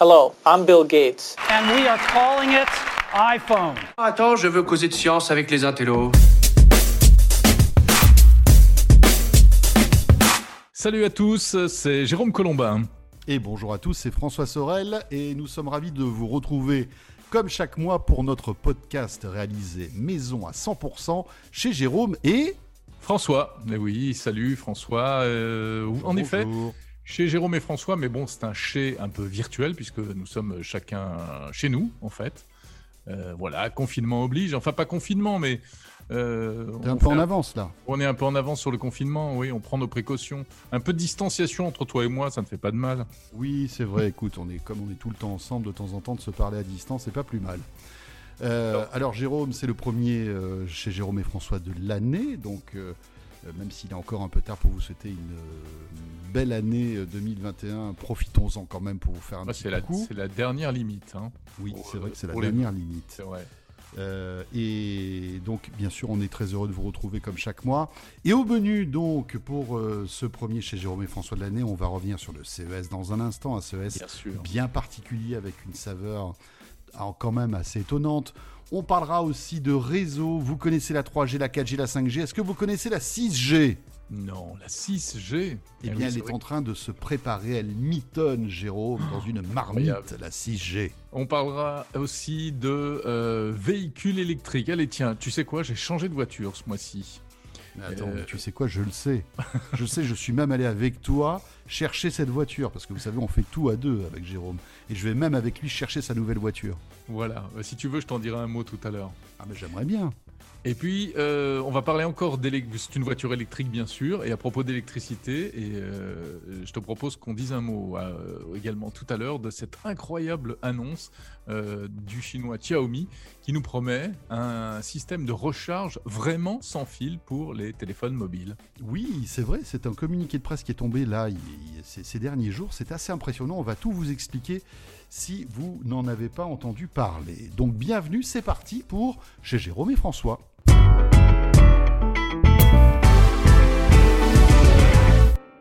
Hello, I'm Bill Gates. And we are calling it iPhone. Attends, je veux causer de science avec les intellos. Salut à tous, c'est Jérôme Colombin. Et bonjour à tous, c'est François Sorel et nous sommes ravis de vous retrouver comme chaque mois pour notre podcast réalisé maison à 100% chez Jérôme et François. Mais oui, salut François. Euh, en effet, chez Jérôme et François, mais bon, c'est un chez un peu virtuel puisque nous sommes chacun chez nous en fait. Euh, voilà, confinement oblige. Enfin, pas confinement, mais. Euh, T'es un peu en avance là. On est un peu en avance sur le confinement, oui, on prend nos précautions. Un peu de distanciation entre toi et moi, ça ne fait pas de mal. Oui, c'est vrai, écoute, on est comme on est tout le temps ensemble, de temps en temps, de se parler à distance, c'est pas plus mal. Euh, alors Jérôme, c'est le premier euh, chez Jérôme et François de l'année, donc euh, même s'il est encore un peu tard pour vous souhaiter une, euh, belle année 2021, euh, profitons-en quand même pour vous faire un petit la, coup. C'est la dernière limite. Hein. Oui, c'est vrai que c'est la dernière limite. C'est vrai. et donc, bien sûr, on est très heureux de vous retrouver comme chaque mois. Et au menu, donc, pour ce premier chez Jérôme et François de l'année, on va revenir sur le CES dans un instant. Un CES bien, bien particulier avec une saveur quand même assez étonnante. On parlera aussi de réseau. Vous connaissez la 3G, la 4G, la 5G. Est-ce que vous connaissez la 6G non, la 6G. Eh bien, elle est en train de se préparer. Elle mitonne, Jérôme, dans une marmite, la 6G. On parlera aussi de euh, véhicules électriques. Allez, tiens, tu sais quoi? J'ai changé de voiture ce mois-ci. Mais attends, euh, tu sais quoi, je le sais. je sais, je suis même allé avec toi chercher cette voiture, parce que vous savez, on fait tout à deux avec Jérôme. Et je vais même avec lui chercher sa nouvelle voiture. Voilà, euh, si tu veux, je t'en dirai un mot tout à l'heure. Ah mais j'aimerais bien. Et puis, euh, on va parler encore d'électricité. C'est une voiture électrique, bien sûr. Et à propos d'électricité, et euh, je te propose qu'on dise un mot euh, également tout à l'heure de cette incroyable annonce du chinois Xiaomi qui nous promet un système de recharge vraiment sans fil pour les téléphones mobiles. Oui, c'est vrai. C'est un communiqué de presse qui est tombé là ces derniers jours. C'est assez impressionnant. On va tout vous expliquer si vous n'en avez pas entendu parler. Donc bienvenue, c'est parti pour chez Jérôme et François.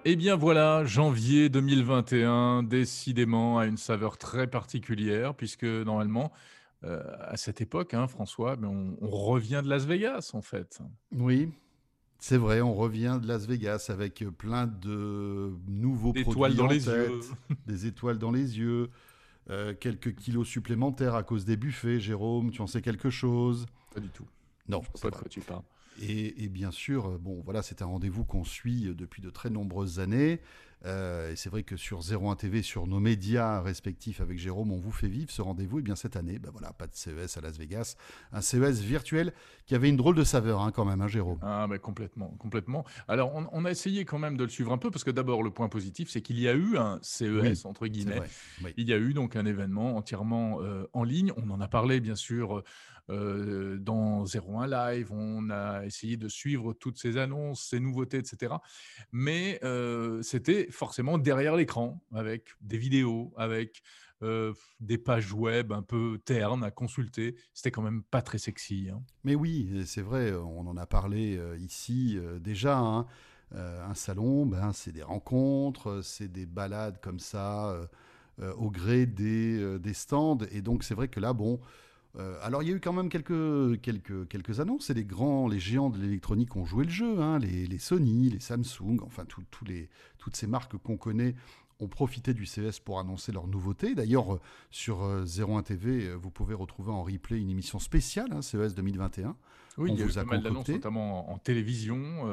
Eh bien voilà, janvier 2021, décidément à une saveur très particulière, puisque normalement, euh, à cette époque, hein, François, mais on, revient de Las Vegas en fait. Oui, c'est vrai, on revient de Las Vegas avec plein de nouveaux des produits dans les yeux. des étoiles dans les yeux, euh, quelques kilos supplémentaires à cause des buffets. Jérôme, tu en sais quelque chose? Pas du tout. Non, pas de quoi tu parles. Et, bien sûr, euh, bon, voilà, c'est un rendez-vous qu'on suit depuis de très nombreuses années. Euh, et c'est vrai que sur 01 TV, sur nos médias respectifs avec Jérôme, on vous fait vivre ce rendez-vous. Et bien cette année, ben voilà, pas de CES à Las Vegas, un CES virtuel qui avait une drôle de saveur hein, quand même, hein, Jérôme. Ah ben complètement, complètement. Alors on, a essayé quand même de le suivre un peu parce que d'abord le point positif, c'est qu'il y a eu un CES entre guillemets. Il y a eu donc un événement entièrement en ligne. On en a parlé bien sûr euh, dans 01 Live, on a essayé de suivre toutes ces annonces, ces nouveautés, etc. Mais euh, c'était forcément derrière l'écran, avec des vidéos, avec euh, des pages web un peu ternes à consulter. C'était quand même pas très sexy. Hein. Mais oui, c'est vrai, on en a parlé ici déjà. Hein. un salon, ben, c'est des rencontres, c'est des balades comme ça au gré des stands. Et donc c'est vrai que là, bon, euh, alors il y a eu quand même quelques, quelques, quelques annonces et les grands, les géants de l'électronique ont joué le jeu, hein. les, Sony, les Samsung, enfin les, toutes ces marques qu'on connaît ont profité du CES pour annoncer leurs nouveautés. D'ailleurs, euh, sur 01 euh, TV, vous pouvez retrouver en replay une émission spéciale, hein, CES 2021. Oui, il y a eu pas mal d'annonces, notamment en, télévision,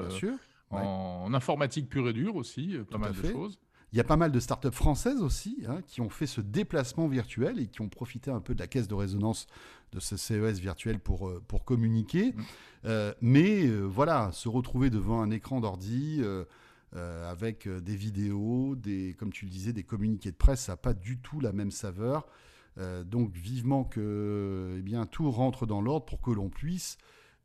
en, informatique pure et dure aussi, pas mal de choses. Il y a pas mal de startups françaises aussi hein, qui ont fait ce déplacement virtuel et qui ont profité un peu de la caisse de résonance de ce CES virtuel pour, euh, pour communiquer. Mm. Euh, mais euh, voilà, se retrouver devant un écran d'ordi avec des vidéos, des, comme tu le disais, des communiqués de presse, ça n'a pas du tout la même saveur. donc vivement que eh bien, tout rentre dans l'ordre pour que l'on puisse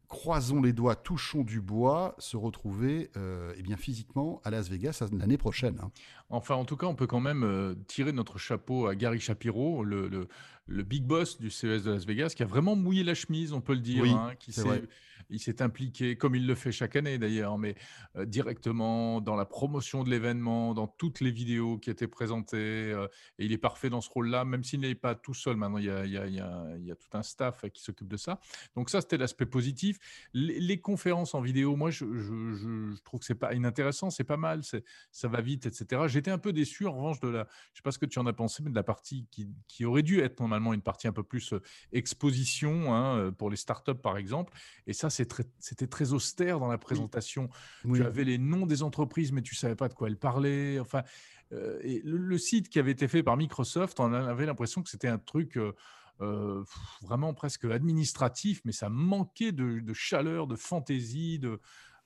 croisons les doigts, touchons du bois, se retrouver euh, eh bien, physiquement à Las Vegas l'année prochaine. Hein. Enfin, en tout cas, on peut quand même euh, tirer notre chapeau à Gary Shapiro, le, le big boss du CES de Las Vegas, qui a vraiment mouillé la chemise, on peut le dire, Oui, hein, qui il s'est impliqué, comme il le fait chaque année d'ailleurs, mais euh, directement dans la promotion de l'événement, dans toutes les vidéos qui étaient présentées. euh, et il est parfait dans ce rôle-là, même s'il n'est pas tout seul. Maintenant, il y a, il y a- il y a- il y a tout un staff qui s'occupe de ça. Donc ça, c'était l'aspect positif. Les, les conférences en vidéo, moi, je, je- je- je trouve que c'est pas inintéressant, c'est pas mal, c'est- ça va vite, etc. J'étais un peu déçu, en revanche, de la, je sais pas ce que tu en as pensé, mais de la partie qui, qui aurait dû être normalement une partie un peu plus euh, exposition hein, euh, pour les startups, par exemple. Et ça, très- c'était très austère dans la présentation. Oui. Tu avais les noms des entreprises, mais tu savais pas de quoi elles parlaient. Enfin, euh, et le, le site qui avait été fait par Microsoft, on avait l'impression que c'était un truc euh, euh, vraiment presque administratif, mais ça manquait de, de chaleur, de fantaisie, de.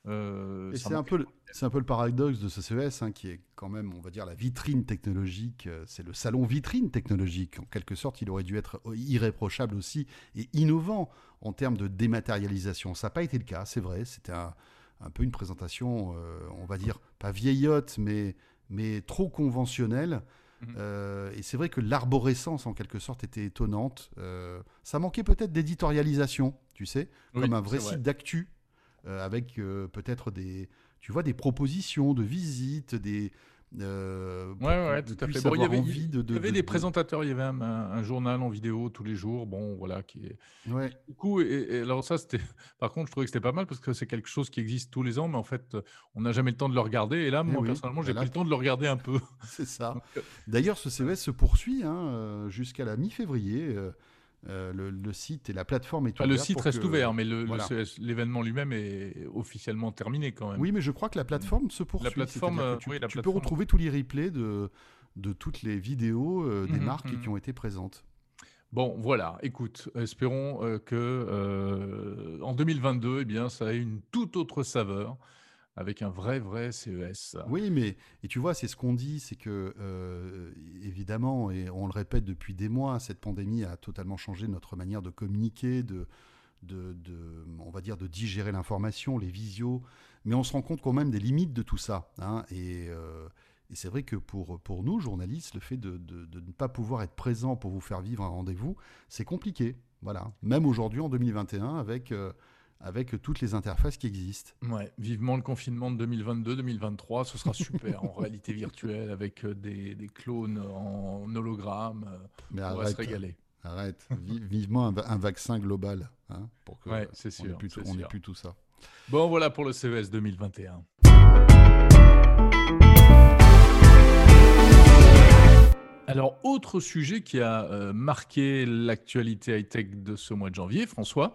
Euh, c'est un, peu le, c'est un peu le paradoxe de ce CES, hein, qui est quand même, on va dire, la vitrine technologique. euh, C'est le salon vitrine technologique. En quelque sorte, il aurait dû être irréprochable aussi et innovant en termes de dématérialisation. Ça n'a pas été le cas, c'est vrai. C'était un, un peu une présentation, euh, on va dire, pas vieillotte, mais, mais trop conventionnelle. Mhm. Euh, et c'est vrai que l'arborescence, en quelque sorte, était étonnante. Euh, ça manquait peut-être d'éditorialisation, tu sais, Oui, comme un vrai site d'actu, euh, avec euh, peut-être des, tu vois, des propositions de visites, des... euh, Ouais, ouais, tout à fait. Bon, il y avait, envie de, il y avait de- des de- présentateurs, il y avait un, un- un journal en vidéo tous les jours, bon, voilà, qui est, Ouais. Du coup, et, et alors ça, c'était. Par contre, je trouvais que c'était pas mal parce que c'est quelque chose qui existe tous les ans, mais en fait, euh, on n'a jamais le temps de le regarder. Et là, Eh moi, oui, personnellement, j'ai bah pris le temps de le regarder un peu. C'est ça. Euh, D'ailleurs, ce CES se poursuit hein, euh, jusqu'à la mi-février. Euh, euh, le, le site et la plateforme est enfin, le ouverte site pour reste que- ouvert, mais le- le voilà. L'événement lui-même est officiellement terminé quand même. Oui, mais je crois que la plateforme se poursuit. plateforme, c'est-à-dire euh, tu, oui, la tu peux plateforme. retrouver tous les replays de, de toutes les vidéos euh, des Mhm, marques mhm. qui ont été présentes. Bon, voilà, écoute, espérons euh, que euh, en 2022, eh bien, ça ait une toute autre saveur avec un vrai, vrai CES. Oui, mais et tu vois, c'est ce qu'on dit, c'est que euh, évidemment, et on le répète depuis des mois, cette pandémie a totalement changé notre manière de communiquer, de, de, on va dire, de digérer l'information, les visios. Mais on se rend compte quand même des limites de tout ça. hein, et euh, et c'est vrai que pour, pour nous, journalistes, le fait de, de- de ne pas pouvoir être présent pour vous faire vivre un rendez-vous, c'est compliqué. Voilà. Même aujourd'hui, en 2021, avec, euh, avec toutes les interfaces qui existent. Ouais, vivement le confinement de 2022-2023, ce sera super en réalité virtuelle avec euh, des, des clones en hologramme. euh, Mais on va se régaler. Arrête, Vi- vivement un, va- un vaccin global, hein, pour que Ouais, on n'ait sûr, plus, c'est tout- on ait sûr. plus tout ça. Bon, voilà pour le CES 2021. Alors, autre sujet qui a euh, marqué l'actualité high-tech de ce mois de janvier, François,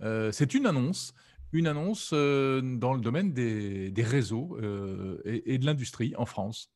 c'est une annonce, une annonce euh, dans le domaine des, réseaux euh, et, de l'industrie en France.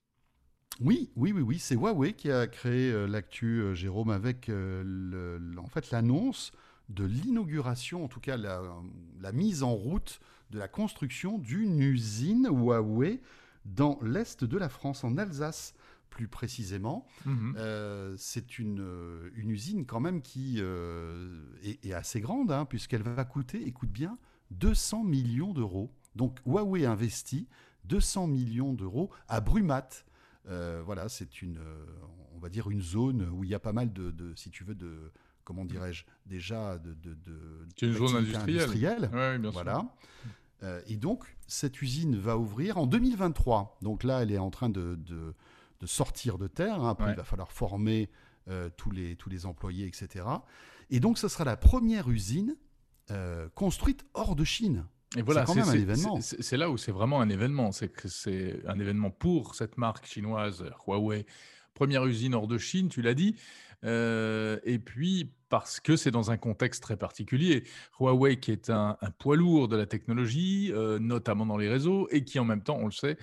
Oui, oui, oui, oui, c'est Huawei qui a créé euh, l'actu, euh, Jérôme, avec euh, en fait l'annonce de l'inauguration, en tout cas la mise en route de la construction d'une usine Huawei dans l'est de la France, en Alsace plus précisément. Mhm. Euh, c'est une, euh, une usine quand même qui euh, est, est assez grande, hein, puisqu'elle va coûter, écoute bien, 200 millions d'euros. Donc Huawei investit 200 millions d'euros à Brumat. Euh, voilà, c'est une, on va dire une zone où il y a pas mal de, de si tu veux, de, comment dirais-je, déjà de, de, de C'est une zone industrielle. Ouais, bien sûr. voilà. Euh, et donc, cette usine va ouvrir en 2023. Donc là, elle est en train de, de- de sortir de terre. hein. Après, Ouais. il va falloir former euh, tous, les, tous les employés, etc. Et donc, ce sera la première usine euh, construite hors de Chine. Et voilà, quand c'est même un c'est- événement. c'est- C'est là où c'est vraiment un événement. C'est que c'est un événement pour cette marque chinoise Huawei. Première usine hors de Chine, tu l'as dit. Euh, et puis parce que c'est dans un contexte très particulier. Huawei, qui est un, un poids lourd de la technologie, euh, notamment dans les réseaux, et qui en même temps, on le sait,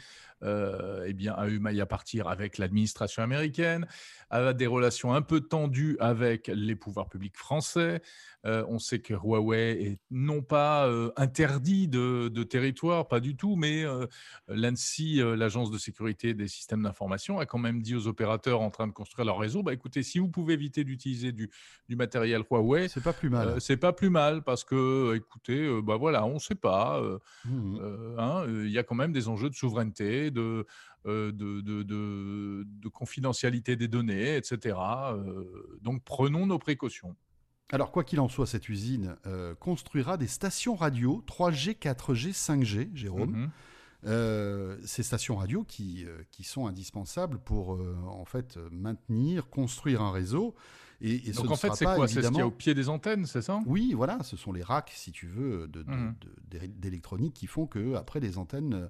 euh, eh bien, a eu maille à partir avec l'administration américaine, a des relations un peu tendues avec les pouvoirs publics français. Euh, on sait que Huawei est non pas euh, interdit de, de territoire, pas du tout, mais euh, l'ANSI, l'agence de sécurité des systèmes d'information, a quand même dit aux opérateurs en train de construire leur réseau, bah, écoutez, si vous pouvez éviter d'utiliser du, du matériel Huawei, C'est pas plus mal. c'est pas plus mal parce que, écoutez, bah voilà, on ne sait pas. euh, hein, il y a quand même des enjeux de souveraineté, de, de, de, de, confidentialité des données, etc. donc prenons nos précautions. Alors, quoi qu'il en soit, cette usine construira des stations radio 3G, 4G, 5G, Jérôme. Mhm. Euh, ces stations radio qui, euh, qui sont indispensables pour euh, en fait maintenir, construire un réseau. Et, Donc en fait, c'est quoi? C'est ce qu'il y a au pied des antennes, c'est ça? Oui, voilà, ce sont les racks, si tu veux, mhm. d'électronique qui font que après les antennes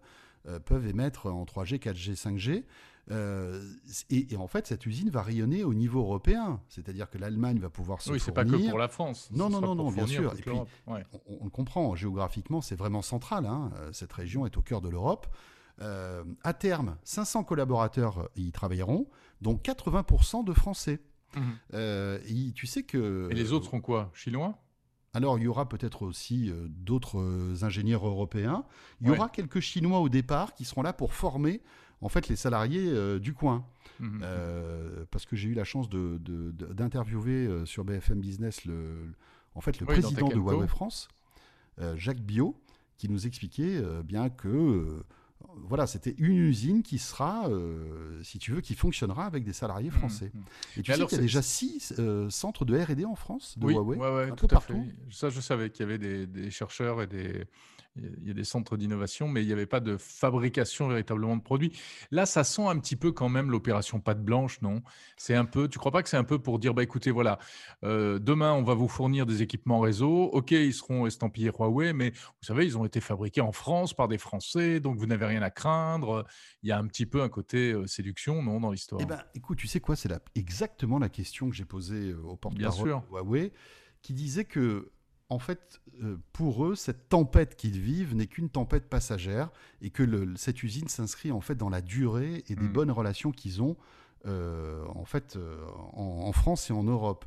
peuvent émettre en 3G, 4G, 5G. Euh, et, en fait, cette usine va rayonner au niveau européen. C'est-à-dire que l'Allemagne va pouvoir se oui, c'est pas que pour la France. Non, non, non, non, bien sûr. Et puis, on, le comprend, géographiquement, c'est vraiment central. Hein. Euh, cette région est au cœur de l'Europe. Euh, à terme, 500 collaborateurs y travailleront, dont 80% de Français. Mhm. et tu sais que... Et les autres seront quoi? Chinois? Alors, il y aura peut-être aussi d'autres ingénieurs européens. Il y aura quelques Chinois au départ qui seront là pour former en fait les salariés euh, du coin. Mhm. Euh, parce que j'ai eu la chance d'interviewer de, euh, sur BFM Business le, en fait, le président de Huawei France, Jacques Bio, qui nous expliquait bien que voilà, c'était une usine qui sera, si tu veux, qui fonctionnera avec des salariés mhm. français. Et tu sais qu'il y a déjà six centres de R&D en France de oui, Huawei, un tout peu partout. Ça, je savais qu'il y avait des, des, chercheurs et des, il y a des centres d'innovation, mais il n'y avait pas de fabrication véritablement de produits. Là, ça sent un petit peu quand même l'opération pâte blanche, non? C'est un peu. Tu crois pas que c'est un peu pour dire, bah écoutez, voilà, euh, demain on va vous fournir des équipements réseau. Ok, ils seront estampillés Huawei, mais vous savez, ils ont été fabriqués en France par des Français, donc vous n'avez rien à craindre. Il y a un petit peu un côté euh, séduction, non, dans l'histoire? Eh ben, écoute, tu sais quoi? C'est exactement la question que j'ai posée euh, au porte-parole Huawei, qui disait que en fait, euh, pour eux, cette tempête qu'ils vivent n'est qu'une tempête passagère et que cette usine s'inscrit en fait dans la durée et des mm. bonnes relations qu'ils ont euh, en fait euh, en, France et en Europe.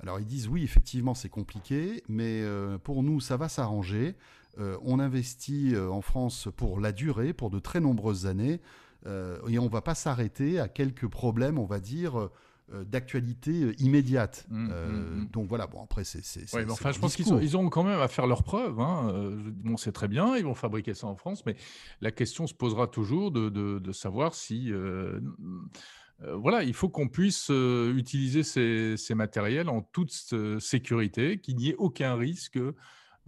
Alors ils disent oui, effectivement, c'est compliqué, mais pour nous, ça va s'arranger. on investit en France pour la durée, pour de très nombreuses années, et on ne va pas s'arrêter à quelques problèmes, on va dire d'actualité euh, immédiate. Mmh, mmh, euh, mmh. Donc voilà, bon après c'est. Ouais, enfin, je pense qu'ils ils ont quand même à faire leurs preuves. Hein. Bon, c'est très bien, ils vont fabriquer ça en France, mais la question se posera toujours de, de, savoir si. voilà, il faut qu'on puisse utiliser ces, ces, matériels en toute sécurité, qu'il n'y ait aucun risque euh,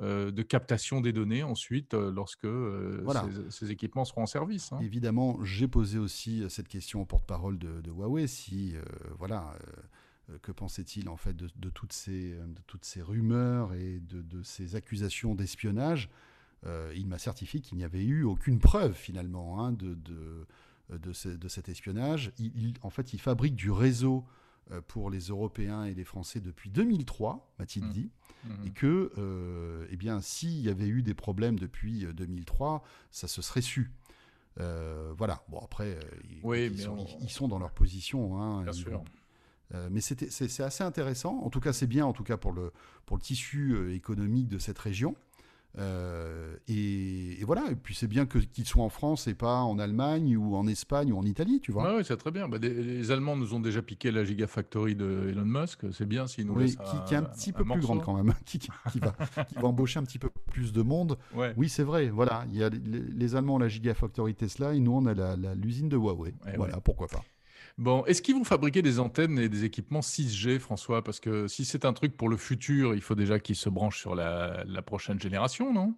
de captation des données ensuite euh, lorsque euh, ces, équipements seront en service. Hein. Évidemment, j'ai posé aussi cette question au porte-parole de, Huawei. Si voilà, que pensait-il en fait de, toutes ces, de toutes ces rumeurs et de, ces accusations d'espionnage Il m'a certifié qu'il n'y avait eu aucune preuve finalement hein, de, de, cet espionnage. Il, en fait, il fabrique du réseau pour les Européens et les Français depuis 2003, m'a-t-il mmh. dit. Et que, euh, eh bien, s'il y avait eu des problèmes depuis 2003, euh, ça se serait su. Euh, voilà. Bon, après, ils, sont, dans leur position. Hein, bien sûr. mais c'est assez intéressant. En tout cas, c'est bien, en tout cas pour le, pour le tissu économique de cette région. Euh, et, voilà, et puis c'est bien qu'ils soient en France et pas en Allemagne ou en Espagne ou en Italie, tu vois. oui, c'est très bien. Bah, les Allemands nous ont déjà piqué la Gigafactory de Elon Musk, c'est bien s'ils nous oui, qui, est un petit peu plus grande quand même, qui, va, qui, va, embaucher un petit peu plus de monde. Oui, c'est vrai, voilà, il y a les, Allemands ont la Gigafactory Tesla et nous on a l'usine de Huawei. voilà, pourquoi pas. Bon, est-ce qu'ils vont fabriquer des antennes et des équipements 6G, François? Parce que si c'est un truc pour le futur, il faut déjà qu'ils se branchent sur la, prochaine génération, non?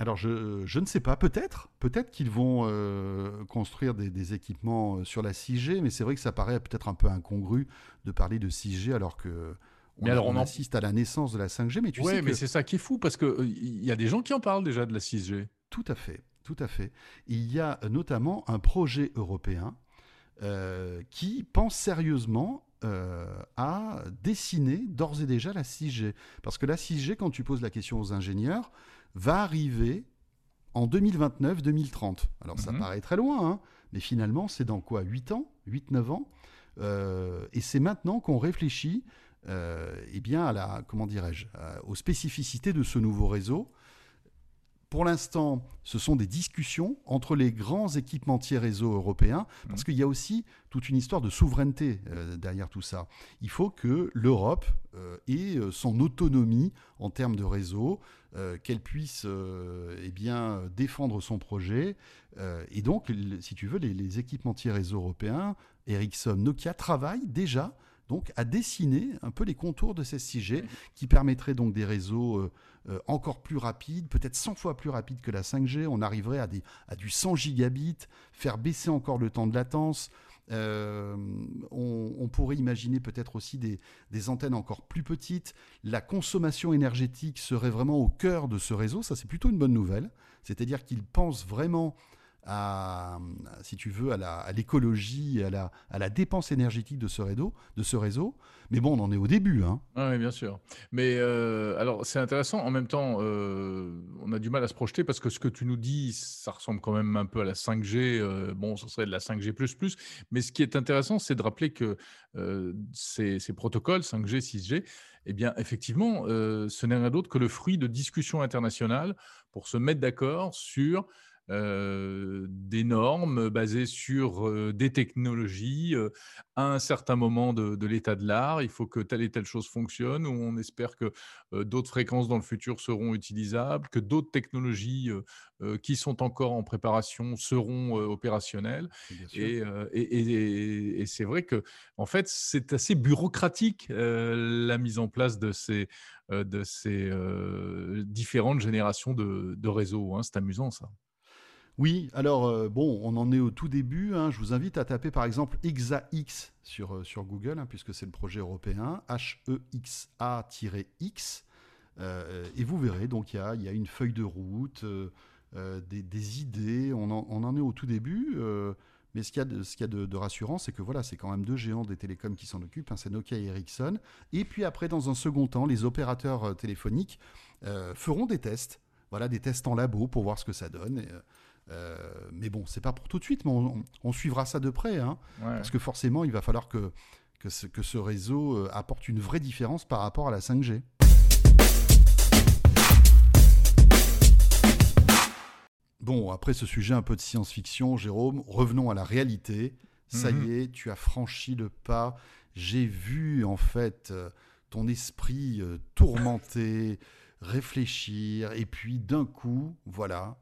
Alors je, ne sais pas, peut-être, peut-être qu'ils vont euh, construire des, équipements euh, sur la 6G, mais c'est vrai que ça paraît peut-être un peu incongru de parler de 6G alors que on, alors on, assiste à la naissance de la 5G, mais tu sais mais c'est ça qui est fou parce que il y a des gens qui en parlent déjà de la 6G. Tout à fait, tout à fait. Il y a notamment un projet européen euh, qui pense sérieusement euh, à dessiner d'ores et déjà la 6G. Parce que la 6G, quand tu poses la question aux ingénieurs, va arriver en 2029-2030. Alors ça mhm. paraît très loin, hein, mais finalement c'est dans quoi 8 ans 8-9 ans euh, Et c'est maintenant qu'on réfléchit eh bien à la, comment dirais-je, aux spécificités de ce nouveau réseau pour l'instant, ce sont des discussions entre les grands équipementiers réseau européens, parce mmh. qu'il y a aussi toute une histoire de souveraineté euh, derrière tout ça. Il faut que l'Europe euh, ait euh, son autonomie en termes de réseau, qu'elle puisse eh bien, défendre son projet. et donc, si tu veux, les, les équipementiers réseau européens, Ericsson, Nokia, travaillent déjà donc à dessiner un peu les contours de ces 6G qui permettraient donc des réseaux euh, encore plus rapides, peut-être 100 fois plus rapides que la 5G. On arriverait à, des, à du 100 gigabits, faire baisser encore le temps de latence. Euh, on, pourrait imaginer peut-être aussi des, des, antennes encore plus petites. La consommation énergétique serait vraiment au cœur de ce réseau. Ça, c'est plutôt une bonne nouvelle. C'est-à-dire qu'ils pensent vraiment à, si tu veux, à l'écologie, à, la, dépense énergétique de ce réseau. Mais bon, on en est au début. Hein. Oui, bien sûr. Mais euh, alors, c'est intéressant. En même temps, euh, on a du mal à se projeter parce que ce que tu nous dis, ça ressemble quand même un peu à la 5G. Euh, bon, ce serait de la 5G. Mais ce qui est intéressant, c'est de rappeler que ces, ces, protocoles 5G, 6G, eh bien, effectivement, ce n'est rien d'autre que le fruit de discussions internationales pour se mettre d'accord sur euh, des normes basées sur euh, des technologies euh, à un certain moment de, l'état de l'art. Il faut que telle et telle chose fonctionne, ou on espère que d'autres fréquences dans le futur seront utilisables, que d'autres technologies qui sont encore en préparation seront opérationnelles. Et, et, et, c'est vrai que, en fait, c'est assez bureaucratique la mise en place de ces, de ces différentes générations de, de réseaux. Hein. C'est amusant ça. Oui, alors euh, bon, on en est au tout début. Hein. Je vous invite à taper par exemple EXA-X sur, euh, sur Google, hein, puisque c'est le projet européen, H-E-X-A-X. Euh, et vous verrez, donc il y a, une feuille de route, des, idées. On en, est au tout début. mais ce qu'il y a, de, ce rassurant, c'est que voilà, c'est quand même deux géants des télécoms qui s'en occupent, hein, c'est Nokia et Ericsson. Et puis après, dans un second temps, les opérateurs téléphoniques feront des tests. Voilà, des tests en labo pour voir ce que ça donne. Euh, mais bon, c'est pas pour tout de suite, mais on, suivra ça de près, hein, parce que forcément, il va falloir que, que, ce, que ce réseau euh, apporte une vraie différence par rapport à la 5G. Bon, après ce sujet un peu de science-fiction, Jérôme, revenons à la réalité. Ça y mhm. est, tu as franchi le pas. J'ai vu en fait euh, ton esprit tourmenté, réfléchir, et puis d'un coup, voilà,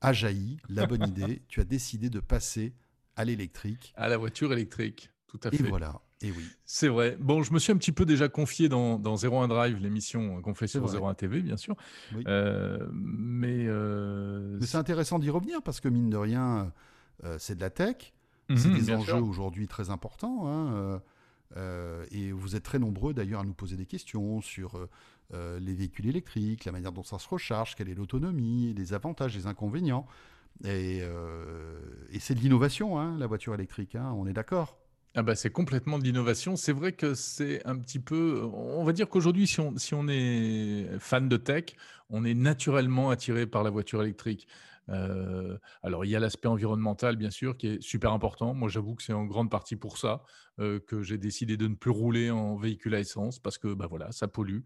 a jailli la bonne idée. Tu as décidé de passer à l'électrique. À la voiture électrique, tout à fait. Et voilà. Et oui. C'est vrai. Bon, je me suis un petit peu déjà confié dans, dans 01 Drive, l'émission qu'on fait sur 01 TV, bien sûr. Euh, euh, mais, c'est intéressant d'y revenir parce que, mine de rien, euh, c'est de la tech. Mhm, c'est des enjeux aujourd'hui très importants. Hein, et vous êtes très nombreux d'ailleurs à nous poser des questions sur euh, les véhicules électriques, la manière dont ça se recharge, quelle est l'autonomie, les avantages, les inconvénients. Et, euh, c'est de l'innovation, hein, la voiture électrique, hein, on est d'accord ah bah c'est complètement de l'innovation. C'est vrai que c'est un petit peu. On va dire qu'aujourd'hui, si on, si on est fan de tech, on est naturellement attiré par la voiture électrique. Euh, alors, il y a l'aspect environnemental, bien sûr, qui est super important. Moi, j'avoue que c'est en grande partie pour ça que j'ai décidé de ne plus rouler en véhicule à essence parce que bah, voilà, ça pollue.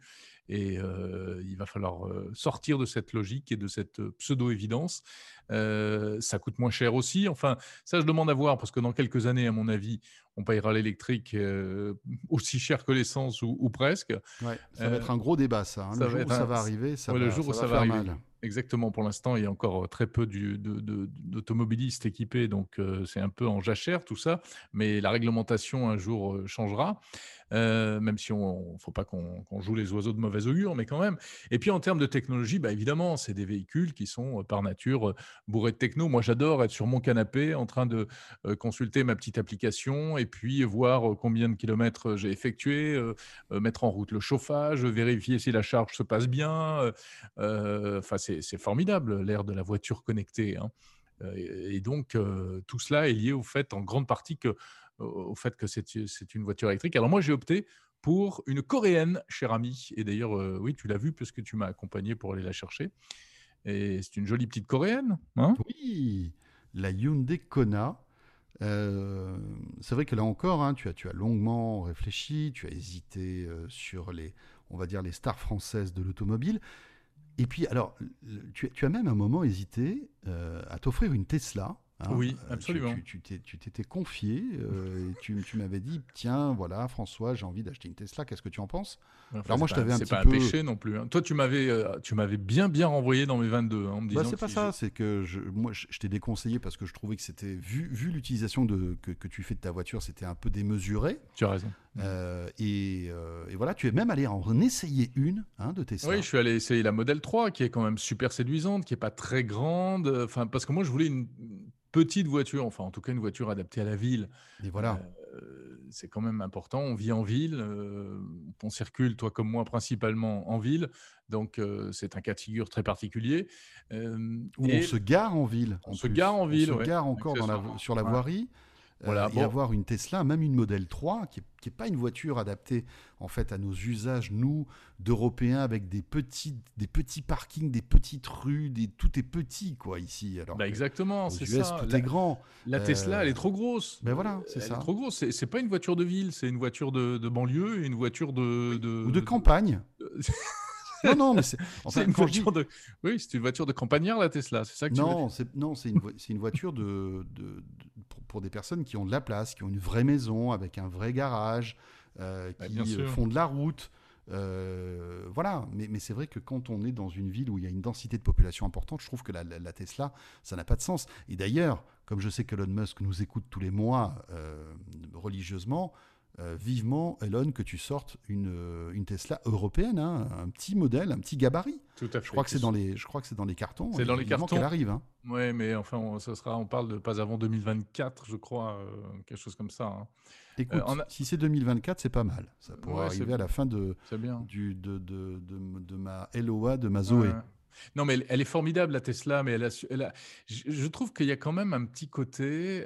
Et il va falloir sortir de cette logique et de cette pseudo-évidence. ça coûte moins cher aussi. Enfin, ça, je demande à voir parce que dans quelques années, à mon avis, on payera l'électrique aussi cher que l'essence ou, presque. ça va être un gros débat, ça. Hein. Le, jour où ça va arriver, ça va, le jour où ça va, arriver. Mal. Exactement. Pour l'instant, il y a encore très peu d'automobilistes équipés, donc c'est un peu en jachère tout ça. Mais la réglementation un jour changera. Euh, même si on ne faut pas qu'on joue les oiseaux de mauvaise augure, mais quand même. Et puis en termes de technologie, bah, évidemment, c'est des véhicules qui sont euh, par nature euh, bourrés de techno. Moi, j'adore être sur mon canapé en train de consulter ma petite application et puis voir combien de kilomètres j'ai effectué, mettre en route le chauffage, vérifier si la charge se passe bien. Enfin, c'est formidable l'ère de la voiture connectée. Hein. Et donc, tout cela est lié au fait, en grande partie, que au fait que c'est une voiture électrique. Alors moi, j'ai opté pour une coréenne, cher ami. Et d'ailleurs, euh, oui, tu l'as vu puisque tu m'as accompagné pour aller la chercher. Et c'est une jolie petite coréenne. Hein oui, la Hyundai Kona. Euh, c'est vrai que là encore, hein, tu, as, tu as longuement réfléchi, tu as hésité euh, sur les, on va dire, les stars françaises de l'automobile. Et puis, alors, tu, tu, as même un moment hésité à t'offrir une Tesla. Hein, oui, euh, absolument. Tu t'étais confié euh, et tu, m'avais dit tiens, voilà, François, j'ai envie d'acheter une Tesla, qu'est-ce que tu en penses? Alors moi, je t'avais un petit peu. C'est pas un péché non plus. Hein. Toi, tu m'avais euh, tu m'avais bien, bien renvoyé dans mes 22 hein, en me bah, c'est pas ça, c'est que je, moi, je, t'ai déconseillé parce que je trouvais que c'était, vu, vu l'utilisation que, que, tu fais de ta voiture, c'était un peu démesuré. Tu as raison. Et, et, voilà, tu es même allé en essayer une de Tesla. Oui, je suis allé essayer la Model 3 qui est quand même super séduisante, qui est pas très grande. Enfin, parce que moi, je voulais une petite voiture, enfin en tout cas une voiture adaptée à la ville. Et voilà. Euh, c'est quand même important. On vit en ville, euh, on circule, toi comme moi, principalement en ville. Donc euh, c'est un cas de figure très particulier. Où on se gare en ville. On se gare en ville. On se gare encore dans la, sur la voirie. Voilà, et avoir une Tesla, même une Model 3, qui n'est pas une voiture adaptée en fait à nos usages, nous, d'Européens, avec des petits, des petits parkings, des petites rues, des, tout est petit quoi ici. Alors bah exactement, c'est ça. Tout est grand. La Tesla, elle est trop grosse. Ben voilà, c'est ça. Est trop grosse. C'est pas une voiture de ville, c'est une voiture de, de banlieue et une voiture de, de... ou de campagne. non, non, mais c'est une voiture de. Oui, c'est une voiture de campagnard la Tesla, c'est ça que non, tu Non, c'est une, une, voiture de, de, pour, des personnes qui ont de la place, qui ont une vraie maison avec un vrai garage, euh, qui euh, font de la route. Euh, voilà, mais, mais c'est vrai que quand on est dans une ville où il y a une densité de population importante, je trouve que la, la, Tesla, ça n'a pas de sens. Et d'ailleurs, comme je sais que Elon Musk nous écoute tous les mois religieusement, euh, vivement, Elon, que tu sortes une, euh, une Tesla européenne, hein, un petit modèle, un petit gabarit. Tout à fait. Je crois que c'est dans les, je crois que c'est dans les cartons. C'est dans les cartons qu'elle arrive. Hein. Oui, mais enfin, on, ça sera, on parle de pas avant 2024, je crois, euh, quelque chose comme ça. Hein. Écoute, si c'est 2024, c'est pas mal. Ça pourrait arriver à la fin de, Du, de, de, de, ma LOA, de ma Zoé. Non, mais elle, est formidable, la Tesla, mais elle a, elle a je, trouve qu'il y a quand même un petit côté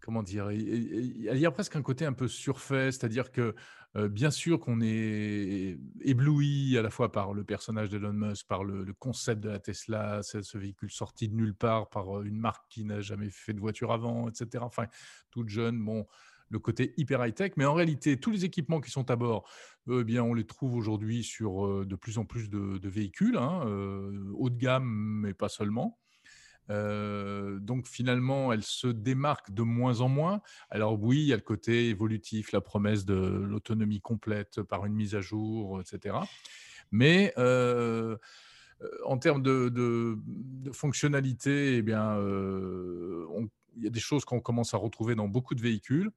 comment dire, il y a presque un côté un peu surfait, c'est-à-dire que bien sûr qu'on est ébloui à la fois par le personnage d'Elon Musk, par le, concept de la Tesla, ce véhicule sorti de nulle part par une marque qui n'a jamais fait de voiture avant, etc. Enfin, toute jeune, bon, le côté hyper high-tech, mais en réalité, tous les équipements qui sont à bord, eh bien, on les trouve aujourd'hui sur de plus en plus de, véhicules, hein, haut de gamme, mais pas seulement. Euh, donc finalement, elle se démarque de moins en moins. Alors oui, il y a le côté évolutif, la promesse de l'autonomie complète par une mise à jour, etc. Mais euh, en termes de, fonctionnalité, eh bien, euh, il y a des choses qu'on commence à retrouver dans beaucoup de véhicules.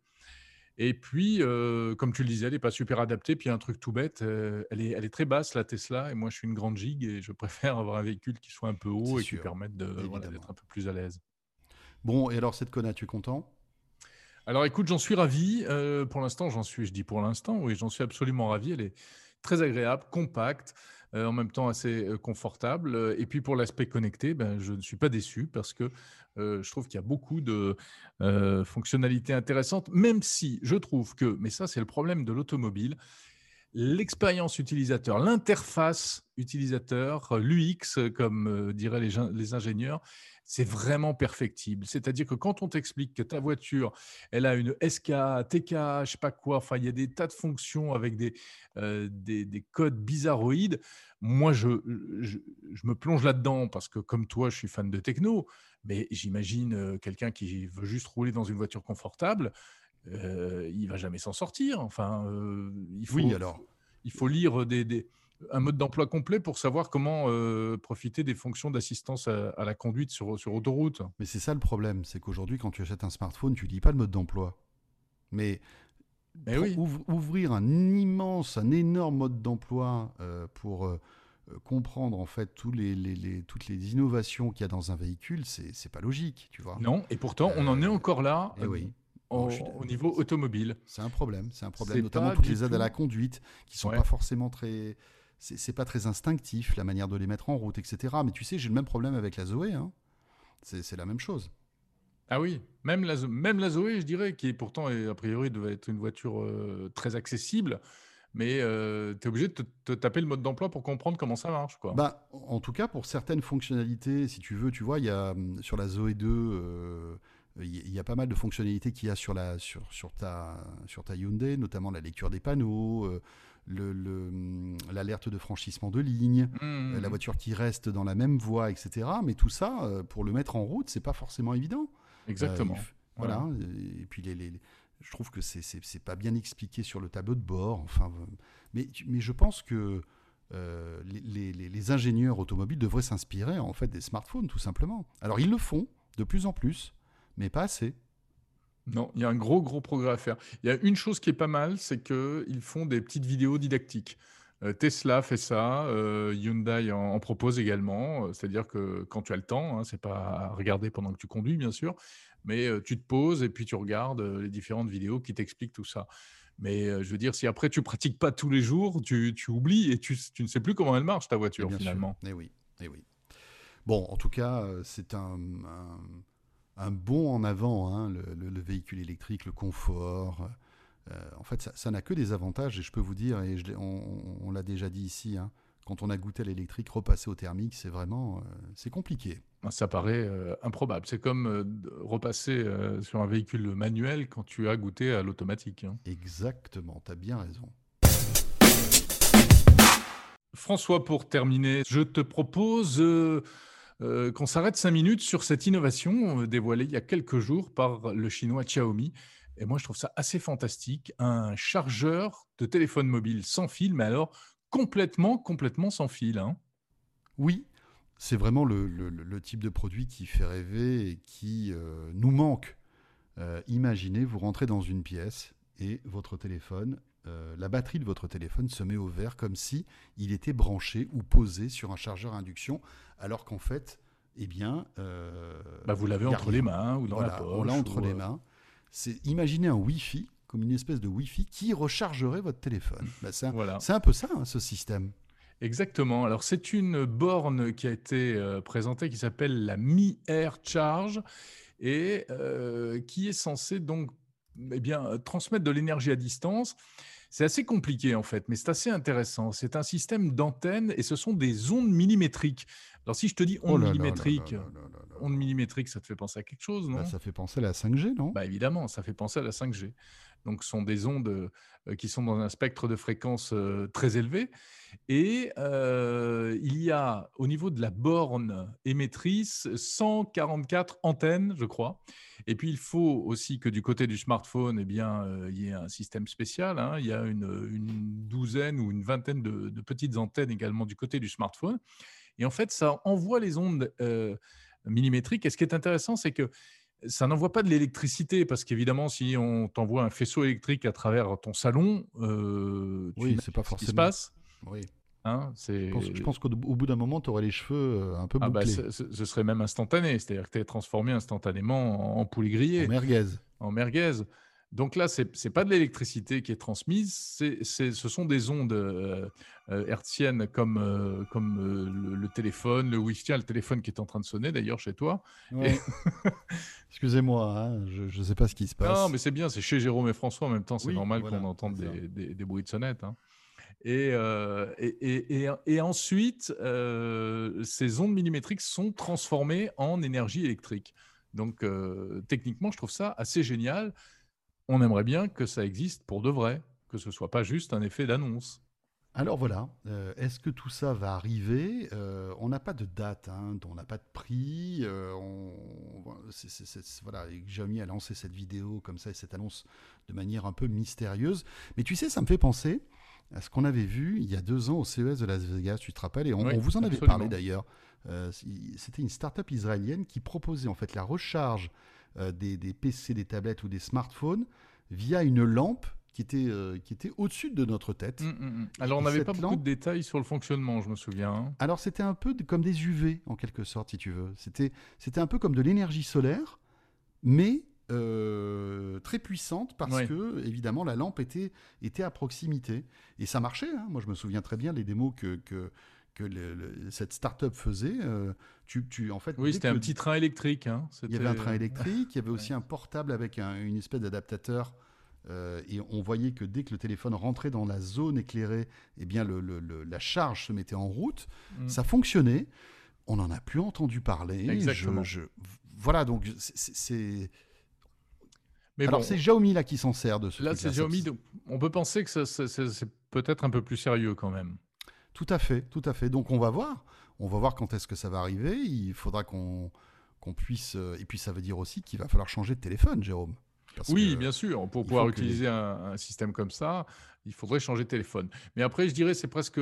Et puis, euh, comme tu le disais, elle n'est pas super adaptée. Puis, un truc tout bête, euh, elle, est, elle est très basse, la Tesla. Et moi, je suis une grande gigue et je préfère avoir un véhicule qui soit un peu haut et qui permette d'être un peu plus à l'aise. Bon, et alors, cette Kona, tu es content? Alors, écoute, j'en suis ravi. Euh, pour l'instant, j'en suis, je dis pour l'instant, oui, j'en suis absolument ravi. Elle est très agréable, compacte. En même temps assez confortable. Et puis pour l'aspect connecté, ben, je ne suis pas déçu parce que je trouve qu'il y a beaucoup de fonctionnalités intéressantes, même si je trouve que, mais ça c'est le problème de l'automobile, l'expérience utilisateur, l'interface utilisateur, l'UX, comme diraient les, ingénieurs, c'est vraiment perfectible. C'est-à-dire que quand on t'explique que ta voiture, elle a une SK, TK, je sais pas quoi, enfin, il y a des tas de fonctions avec des, des, des, codes bizarroïdes. Moi, je, je me plonge là-dedans parce que, comme toi, je suis fan de techno. Mais j'imagine quelqu'un qui veut juste rouler dans une voiture confortable, euh, il va jamais s'en sortir. Enfin, il faut, oui, alors. il faut lire des, un mode d'emploi complet pour savoir comment profiter des fonctions d'assistance à, la conduite sur, sur autoroute. Mais c'est ça le problème, c'est qu'aujourd'hui, quand tu achètes un smartphone, tu lis pas le mode d'emploi. Mais, Mais oui. ouvrir un immense, un énorme mode d'emploi pour euh, comprendre en fait tous les, les, toutes les innovations qu'il y a dans un véhicule, c'est pas logique, tu vois. Non, et pourtant, on en est encore là. Eh oui. Au, niveau automobile. C'est un problème, c'est un problème, notamment toutes les aides à la conduite qui sont pas forcément très, c'est pas très instinctif la manière de les mettre en route, etc. Mais tu sais, j'ai le même problème avec la Zoé, hein. c'est la même chose. Ah oui, même la, même la Zoé, je dirais, qui pourtant, a priori, devait être une voiture euh, très accessible mais euh, tu es obligé de te, taper le mode d'emploi pour comprendre comment ça marche. Quoi. Bah, en tout cas, pour certaines fonctionnalités, si tu veux, tu vois, il y a hum, sur la Zoé 2, euh, il y a pas mal de fonctionnalités qu'il y a sur, la, sur, sur, ta, sur ta Hyundai, notamment la lecture des panneaux, hum, l'alerte de franchissement de ligne, Mmh. la voiture qui reste dans la même voie, etc. Mais tout ça, pour le mettre en route, c'est pas forcément évident. Exactement. Euh, voilà. Et puis les, les- je trouve que c'est pas bien expliqué sur le tableau de bord. Enfin, euh, mais mais je pense que euh, les- les ingénieurs automobiles devraient s'inspirer en fait des smartphones tout simplement. Alors ils le font de plus en plus, mais pas assez. Non, il y a un gros, gros progrès à faire. Il y a une chose qui est pas mal, c'est qu'ils font des petites vidéos didactiques. Euh, Tesla fait ça, euh, Hyundai en, en propose également. euh, C'est-à-dire que quand tu as le temps, hein, c'est pas à regarder pendant que tu conduis, bien sûr, mais euh, tu te poses et puis tu regardes les différentes vidéos qui t'expliquent tout ça. Mais je veux dire, si après tu pratiques pas tous les jours, tu, tu oublies et tu, tu ne sais plus comment elle marche, ta voiture, Bien sûr. finalement. Eh oui, eh oui. Bon, en tout cas, c'est un, un, un bond en avant, hein, le, le- le véhicule électrique, le confort. Euh, en fait, ça n'a que des avantages, et je peux vous dire, et je on, on l'a déjà dit ici, hein, quand on a goûté à l'électrique, repasser au thermique, c'est vraiment euh, c'est compliqué. Ça paraît euh, improbable. C'est comme euh, repasser sur un véhicule manuel quand tu as goûté à l'automatique. hein. Exactement, tu as bien raison. François, pour terminer, je te propose euh, qu'on s'arrête cinq minutes sur cette innovation euh, dévoilée il y a quelques jours par le chinois Xiaomi. Et moi, je trouve ça assez fantastique. Un chargeur de téléphone mobile sans fil, mais alors complètement, complètement sans fil. hein. Oui, c'est vraiment le, type de produit qui fait rêver et qui euh, nous manque. Imaginez, vous rentrez dans une pièce et votre téléphone, euh, la batterie de votre téléphone se met au vert comme si il était branché ou posé sur un chargeur à induction, alors qu'en fait, eh bien, euh, Bah, vous l'avez entre les mains ou dans Voilà, la poche. on l'a entre ou, les euh, mains. C'est imaginez un Wi-Fi comme une espèce de Wi-Fi qui rechargerait votre téléphone. Bah, c'est un, Voilà. c'est un peu ça, hein, ce système. Exactement. Alors, c'est une borne qui a été euh, présentée qui s'appelle la Mi Air Charge et euh, qui est censée donc eh bien, euh, transmettre de l'énergie à distance. C'est assez compliqué en fait, mais c'est assez intéressant. C'est un système d'antennes et ce sont des ondes millimétriques. Alors, si je te dis ondes millimétriques, ondes millimétriques, ça te fait penser à quelque chose, non? Bah, ça fait penser à la 5G, non? Bah évidemment, ça fait penser à la 5G. Donc, ce sont des ondes euh, qui sont dans un spectre de fréquence euh, très élevé. Et euh, il y a, au niveau de la borne émettrice, 144 antennes, je crois. Et puis, il faut aussi que du côté du smartphone, eh bien, il y ait un système spécial. hein. Il y a une, douzaine ou une vingtaine de, petites antennes également du côté du smartphone. Et en fait, ça envoie les ondes millimétriques. Et ce qui est intéressant, c'est que ça n'envoie pas de l'électricité, parce qu'évidemment, si on t'envoie un faisceau électrique à travers ton salon, euh, tu Oui, c'est pas ce qui se forcément. passe. Oui. Hein. Je pense, qu'au au bout d'un moment, tu aurais les cheveux euh, un peu Ah bah, bouclés. ce, ce- ce serait même instantané, c'est-à-dire que tu es transformé instantanément en, en poulet grillé, en merguez. en merguez. Donc là, c'est n'est pas de l'électricité qui est transmise, c'est- ce sont des ondes euh, euh, hertziennes comme, euh, comme euh, le, le téléphone, le Wi-Fi, le téléphone qui est en train de sonner d'ailleurs chez toi. Ouais. Excusez-moi, hein, je ne sais pas ce qui se passe. Non, mais c'est bien, c'est chez Jérôme et François en même temps, c'est Oui, normal voilà, qu'on entende des, des- des bruits de sonnette. hein. Et, et, et- ensuite, ces ondes millimétriques sont transformées en énergie électrique. Donc, techniquement, je trouve ça assez génial. On aimerait bien que ça existe pour de vrai, que ce soit pas juste un effet d'annonce. Alors voilà, euh, est-ce que tout ça va arriver? Euh, On n'a pas de date, hein, on n'a pas de prix. euh, on, c'est- c'est- c'est- voilà, et Xiaomi a lancé cette vidéo comme ça et cette annonce de manière un peu mystérieuse. Mais tu sais, ça me fait penser à ce qu'on avait vu il y a deux ans au CES de Las Vegas, tu te rappelles Et on, Oui, on vous en avait parlé d'ailleurs. Euh, C'était une start-up israélienne qui proposait en fait la recharge euh, des, des PC, des tablettes ou des smartphones via une lampe qui était, euh, qui était au-dessus de notre tête. Hum, hum, hum. Alors, on n'avait pas beaucoup de détails sur le fonctionnement, je me souviens. hein. Alors c'était un peu comme des UV en quelque sorte, si tu veux. C'était c'était un peu comme de l'énergie solaire, mais euh, très puissante parce Ouais. que évidemment la lampe était était à proximité et ça marchait. hein. Moi je me souviens très bien les démos que que que le- le- cette start-up faisait. euh, tu, tu en fait Oui, c'était un petit train électrique. hein. il y avait un train électrique, il y avait aussi un portable avec un- une espèce d'adaptateur. euh, et on voyait que dès que le téléphone rentrait dans la zone éclairée, eh bien le- la charge se mettait en route. Mm. Ça fonctionnait. On n'en a plus entendu parler. Exactement. Je- je- voilà, donc c'est. Mais Alors c'est Xiaomi là qui s'en sert de ce Là, c'est Xiaomi. On peut penser que c'est peut-être un peu plus sérieux quand même. Tout à fait, tout à fait. Donc on va voir. On va voir quand est-ce que ça va arriver. Il faudra qu'on qu'on puisse. Euh, et puis ça veut dire aussi qu'il va falloir changer de téléphone, Jérôme. oui, bien sûr. Pour pouvoir utiliser un, système comme ça, il faudrait changer de téléphone. Mais après, je dirais c'est presque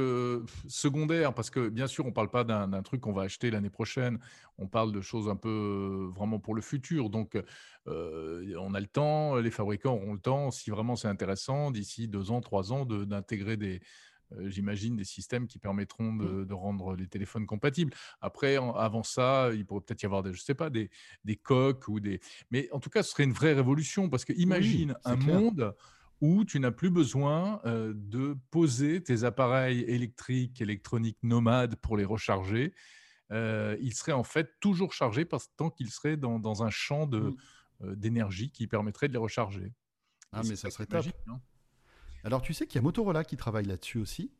secondaire parce que bien sûr, on ne parle pas d'un truc qu'on va acheter l'année prochaine. On parle de choses un peu euh, vraiment pour le futur. Donc, euh, on a le temps, les fabricants auront le temps, si vraiment c'est intéressant, d'ici deux ans, trois ans, d'intégrer des, euh, j'imagine, des systèmes qui permettront mmh. de, rendre les téléphones compatibles. Après, avant ça, il pourrait peut-être y avoir des, je sais pas, des, des coques ou des. Mais en tout cas, ce serait une vraie révolution parce que imagine un monde où tu n'as plus besoin euh, de poser tes appareils électriques, électroniques nomades pour les recharger. Euh, ils seraient en fait toujours chargés parce, tant qu'ils seraient dans, un champ mmh. euh, d'énergie qui permettrait de les recharger. Ah, mais ça serait top. Alors tu sais qu'il y a Motorola qui travaille là-dessus aussi.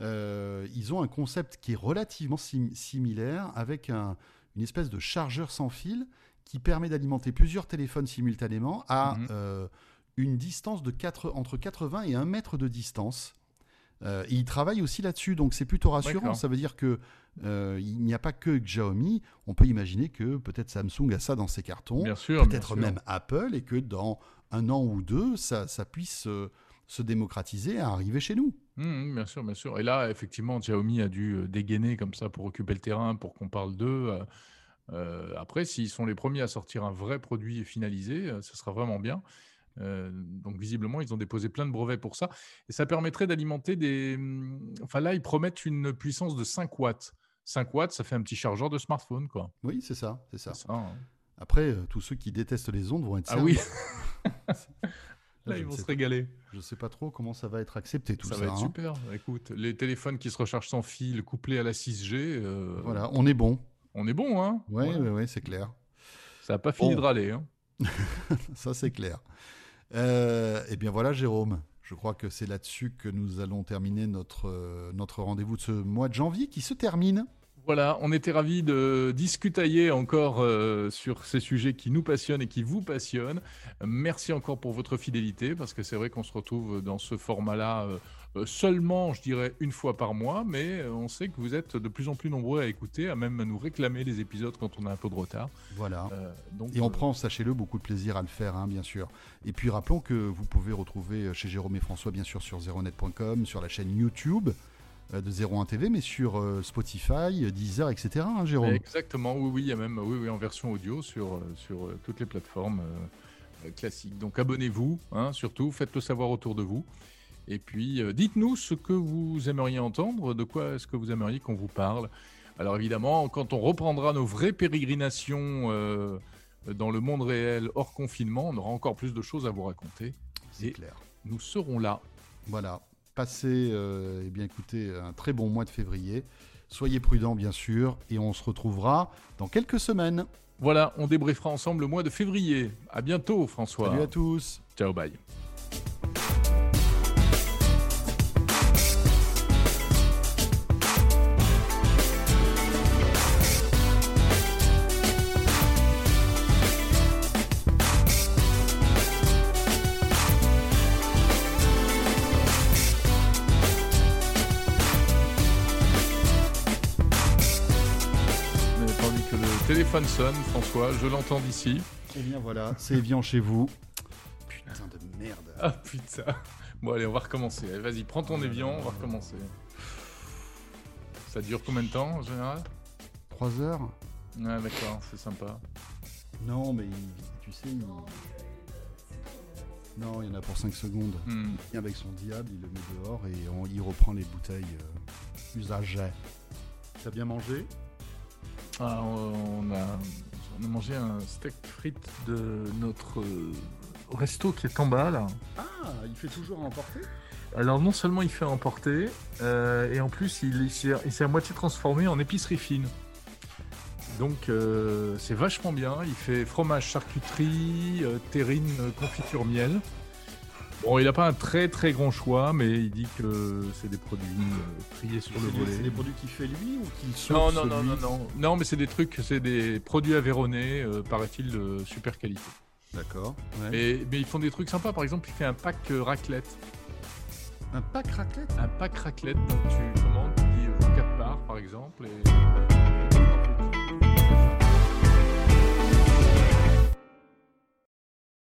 Euh, ils ont un concept qui est relativement similaire avec une espèce de chargeur sans fil qui permet d'alimenter plusieurs téléphones simultanément à mhm. euh, une distance de 4, entre 80 et 1 mètre de distance. Euh, ils travaillent aussi là-dessus, donc c'est plutôt rassurant. Ça veut dire que il n'y a pas que Xiaomi. On peut imaginer que peut-être Samsung a ça dans ses cartons, peut-être même Apple, et que dans un an ou deux, ça, ça puisse se démocratiser et arriver chez nous. Mmh, mmh, bien sûr, bien sûr. Et là, effectivement, Xiaomi a dû euh, dégainer comme ça pour occuper le terrain, pour qu'on parle d'eux. Euh, euh, après, s'ils sont les premiers à sortir un vrai produit finalisé, ce sera vraiment bien. donc visiblement, ils ont déposé plein de brevets pour ça. Et ça permettrait d'alimenter des... Mmh, enfin là, ils promettent une puissance de 5 watts. 5 watts, ça fait un petit chargeur de smartphone, quoi. Oui, c'est ça, c'est ça. Hein. Après, tous ceux qui détestent les ondes vont être Ah oui Là, ils vont se régaler. Je ne sais pas trop comment ça va être accepté tout ça. Ça va être hein. super. Écoute, les téléphones qui se rechargent sans fil couplés à la 6G. Euh, voilà, on est bon. On est bon, hein Oui, ouais. ouais, c'est clair. Ça n'a pas fini de râler. Hein. ça, c'est clair. Euh, eh bien voilà, Jérôme. Je crois que c'est là-dessus que nous allons terminer notre, euh, notre rendez-vous de ce mois de janvier qui se termine. Voilà, on était ravis de discutailler encore euh, sur ces sujets qui nous passionnent et qui vous passionnent. Merci encore pour votre fidélité, parce que c'est vrai qu'on se retrouve dans ce format-là euh, seulement, je dirais, une fois par mois, mais on sait que vous êtes de plus en plus nombreux à écouter, à même nous réclamer les épisodes quand on a un peu de retard. Voilà. Euh, donc, et on prend, sachez-le, beaucoup de plaisir à le faire, hein, bien sûr. Et puis rappelons que vous pouvez retrouver chez Jérôme et François, bien sûr, sur zeronet.com, sur la chaîne YouTube. Euh, de 01 TV, mais sur euh, Spotify, Deezer, etc. Hein, Jérôme Exactement, oui, oui, il y a même oui, oui, en version audio sur, euh, sur toutes les plateformes classiques. Donc abonnez-vous, hein, surtout, faites-le savoir autour de vous. Et puis, dites-nous ce que vous aimeriez entendre, de quoi est-ce que vous aimeriez qu'on vous parle. Alors évidemment, quand on reprendra nos vraies pérégrinations dans le monde réel hors confinement, on aura encore plus de choses à vous raconter. C'est clair. Nous serons là. Voilà. Passez, euh, eh bien, écoutez, un très bon mois de février. Soyez prudents, bien sûr, et on se retrouvera dans quelques semaines. Voilà, on débriefera ensemble le mois de février. À bientôt, François. Salut à tous. Ciao, bye. François, je l'entends d'ici. Eh bien voilà, c'est Evian chez vous. Putain de merde. Ah putain. Bon allez, on va recommencer. Vas-y, prends ton Evian, on va recommencer. Ça dure combien de temps en général? 3 heures Ouais d'accord, c'est sympa. Non mais tu sais, Non, il y en a pour 5 secondes. Hmm. Avec son diable, il le met dehors et il reprend les bouteilles euh, usagées. T'as bien mangé? Ah, on, a, mangé un steak frites de notre euh, resto qui est en bas là. Ah, il fait toujours emporter? Alors non seulement il fait emporter, euh, et en plus il, s'est à moitié transformé en épicerie fine. Donc euh, c'est vachement bien. Il fait fromage, charcuterie, terrine, confiture, miel. Bon, il n'a pas un très très grand choix, mais il dit que c'est des produits euh, triés sur le volet. C'est des produits qu'il fait lui ou qu'il sont non, non, non, non, non, non, mais c'est des trucs, c'est des produits avéronnés, euh, paraît-il, de super qualité. D'accord. Mais, ils font des trucs sympas. Par exemple, il fait un pack euh, raclette. Un pack raclette? Un pack raclette. Donc tu commandes, tu dis 4 parts par exemple. Et